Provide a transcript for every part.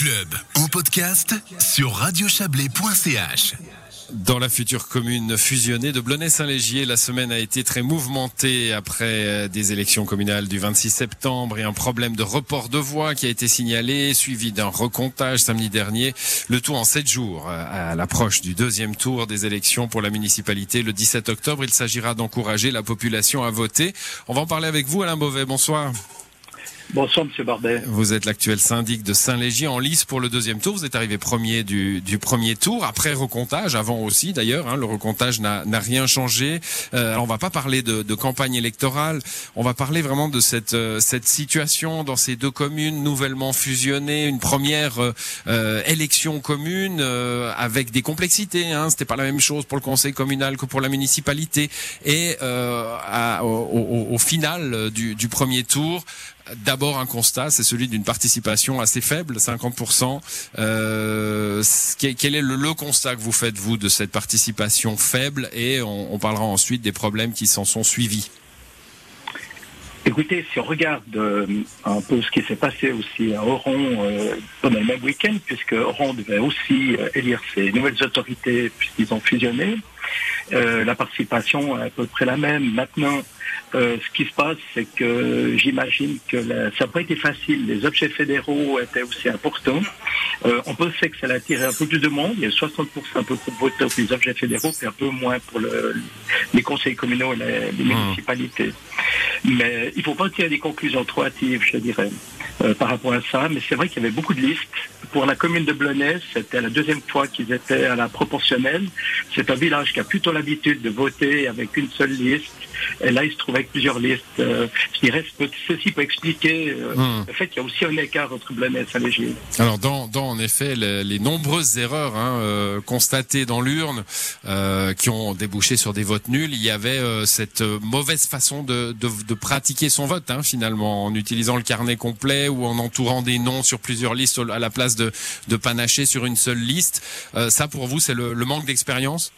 club en podcast sur radiochablais.ch. Dans la future commune fusionnée de Blonay-Saint-Légier, la semaine a été très mouvementée après euh, des élections communales du 26 septembre et un problème de report de voix qui a été signalé, suivi d'un recomptage samedi dernier. Le tout en sept jours euh, à l'approche du deuxième tour des élections pour la municipalité le 17 octobre. Il s'agira d'encourager la population à voter. On va en parler avec vous, Alain Beauvais. Bonsoir. Bonsoir, Monsieur Bardet. Vous êtes l'actuel syndic de Saint-Légier en lice pour le deuxième tour. Vous êtes arrivé premier du, du premier tour, après recomptage, avant aussi d'ailleurs. Hein, le recomptage n'a rien changé. Euh, alors on va pas parler de, de, campagne électorale. On va parler vraiment de cette euh, cette situation dans ces deux communes nouvellement fusionnées, une première euh, élection commune euh, avec des complexités. Hein, C'était pas la même chose pour le conseil communal que pour la municipalité. Et euh, à, au, au, au, final du, du premier tour d'abord un constat, c'est celui d'une participation assez faible, 50%. Euh, quel est le, constat que vous faites, vous, de cette participation faible Et on, parlera ensuite des problèmes qui s'en sont suivis. Écoutez, si on regarde euh, un peu ce qui s'est passé aussi à Oron euh, pendant le même week-end, puisque Oron devait aussi élire ses nouvelles autorités puisqu'ils ont fusionné, la participation est à peu près la même. Maintenant, euh, ce qui se passe, c'est que j'imagine que la, ça n'a pas été facile. Les objets fédéraux étaient aussi importants. Euh, on peut faire que ça a attiré un peu plus de monde. Il y a 60% un peu pour voter pour les objets fédéraux, puis un peu moins pour le, les conseils communaux et les, les municipalités. Mais il ne faut pas tirer des conclusions trop hâtives, je dirais, euh, par rapport à ça. Mais c'est vrai qu'il y avait beaucoup de listes. Pour la commune de Blonay, c'était la deuxième fois qu'ils étaient à la proportionnelle. C'est un village qui a plutôt l'habitude de voter avec une seule liste. Et là, il se trouve avec plusieurs listes. Euh, je dirais, ceci peut expliquer euh, hmm. le fait qu'il y a aussi un écart entre Blonay et Saint-Légier. Alors, dans, dans, en effet, les, les nombreuses erreurs hein, euh, constatées dans l'urne euh, qui ont débouché sur des votes nuls, il y avait cette mauvaise façon de, de, de pratiquer son vote, hein, finalement, en utilisant le carnet complet ou en entourant des noms sur plusieurs listes à la place de, de panacher sur une seule liste. ça, pour vous, c'est le, le manque d'expérience?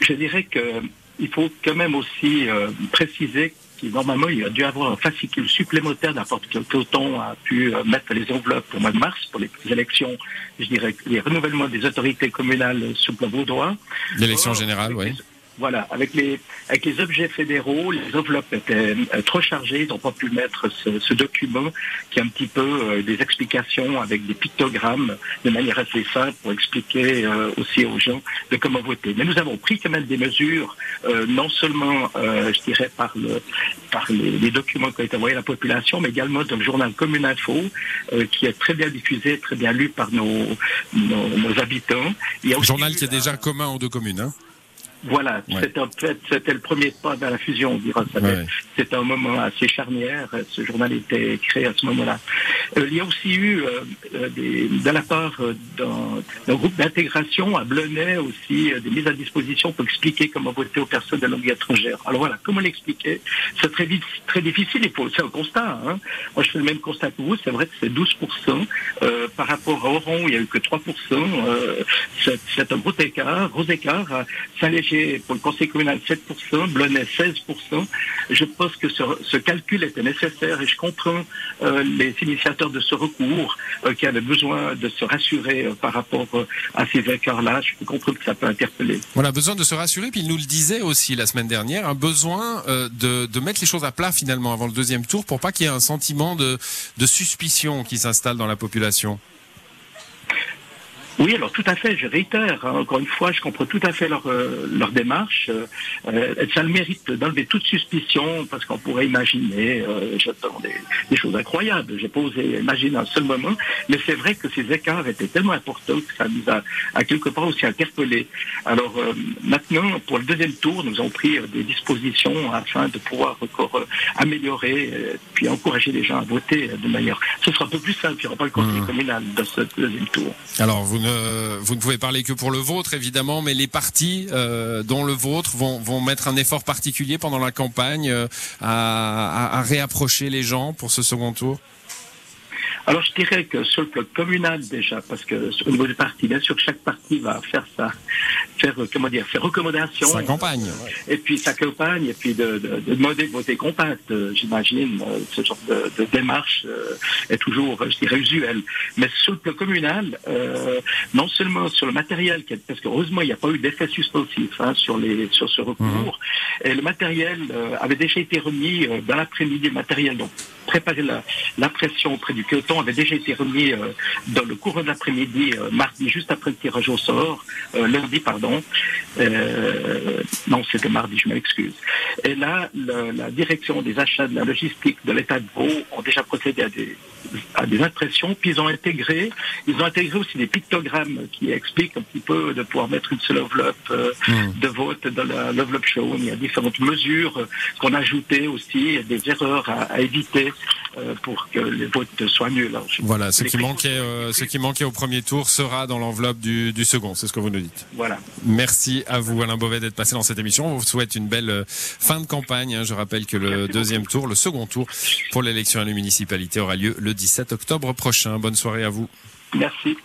Je dirais que il faut quand même aussi euh, préciser qu'il normalement il a dû avoir un fascicule supplémentaire n'importe quel peloton a pu euh, mettre les enveloppes au mois de mars pour les élections, je dirais les renouvellements des autorités communales sous le vaudois. L'élection générale, oui. Voilà, avec les avec les objets fédéraux, les enveloppes étaient euh, trop chargées, ils n'ont pas pu mettre ce, ce, document qui est un petit peu euh, des explications avec des pictogrammes de manière assez simple pour expliquer euh, aussi aux gens de comment voter. Mais nous avons pris quand même des mesures, euh, non seulement, euh, je dirais, par le par les, les, documents qui ont été envoyés à la population, mais également dans le journal Commune Info, qui est très bien diffusé, très bien lu par nos nos, nos habitants. Il y a aussi journal qui est déjà commun aux deux communes, hein voilà, ouais. c'est en fait, c'était le premier pas vers la fusion, on dira. Ouais. C'était un moment assez charnière. Ce journal était créé à ce moment-là. Euh, il y a aussi eu, euh, des, de la part d'un groupe d'intégration à Blonay aussi, euh, des mises à disposition pour expliquer comment voter aux personnes de langue étrangère. Alors voilà, comment l'expliquer? C'est très, très difficile, c'est un constat. Hein. Moi, je fais le même constat que vous. C'est vrai que c'est 12%. Euh, par rapport à Oron, il n'y a eu que 3%. Euh, c'est un gros écart. Gros écart. Saint-Léger pour le conseil communal 7%, Blonay 16%. Je pense que ce, calcul était nécessaire et je comprends euh, les de ce recours euh, qui avaient besoin de se rassurer euh, par rapport euh, à ces écarts-là. Je comprends que ça peut interpeller. Voilà, besoin de se rassurer. Puis il nous le disait aussi la semaine dernière, un besoin de, de, mettre les choses à plat finalement avant le deuxième tour pour pas qu'il y ait un sentiment de, de suspicion qui s'installe dans la population. Oui, alors tout à fait, je réitère, hein, encore une fois, je comprends tout à fait leur, euh, leur démarche. Euh, ça le mérite d'enlever toute suspicion, parce qu'on pourrait imaginer, euh, j'attends des, des, choses incroyables, j'ai pas osé imaginer un seul moment, mais c'est vrai que ces écarts étaient tellement importants que ça nous a à quelque part aussi interpellés. Alors euh, maintenant, pour le deuxième tour, nous avons pris des dispositions afin de pouvoir encore améliorer, puis encourager les gens à voter de manière... Ce sera un peu plus simple, il n'y aura pas le conseil mmh. communal dans ce deuxième tour. Alors, vous ne, vous ne pouvez parler que pour le vôtre, évidemment, mais les partis, euh, dont le vôtre, vont, mettre un effort particulier pendant la campagne euh, à, à, à réapprocher les gens pour ce second tour? Alors je dirais que sur le plan communal déjà, parce que au niveau du parti, bien sûr, chaque parti va faire ça, faire comment dire, faire recommandation. Sa campagne. Et puis sa campagne, et puis de, de, de demander de voter compact. Euh, J'imagine euh, ce genre de, de démarche euh, est toujours, je dirais, usuel. Mais sur le plan communal, euh, non seulement sur le matériel, parce que heureusement il n'y a pas eu d'effet suspensif hein, sur les sur ce recours, et le matériel euh, avait déjà été remis euh, dans l'après-midi. Le matériel donc préparer la, la pression auprès du peloton avait déjà été remis euh, dans le courant de l'après-midi, euh, mardi, juste après le tirage au sort, euh, lundi, pardon. Non, c'était mardi, je m'excuse. Et là, le- la direction des achats de la logistique de l'État de Vaud ont déjà procédé à des, à des impressions, puis ils ont intégré, ils ont intégré aussi des pictogrammes qui expliquent un petit peu de pouvoir mettre une seule enveloppe euh, de vote dans la- l'enveloppe jaune. Il y a différentes mesures qu'on a ajoutées aussi, des erreurs à, à éviter pour que les votes soient nuls. Je- Voilà, ce qui manquait, euh, ce qui manquait au premier tour sera dans l'enveloppe du, du second. C'est ce que vous nous dites. Voilà. Merci à vous, Alain Beauvais, d'être passé dans cette émission. On vous souhaite une belle euh, fin de campagne. hein. Je rappelle que le deuxième tour, le second tour pour l'élection à la municipalité aura lieu le 17 octobre prochain. Bonne soirée à vous. Merci.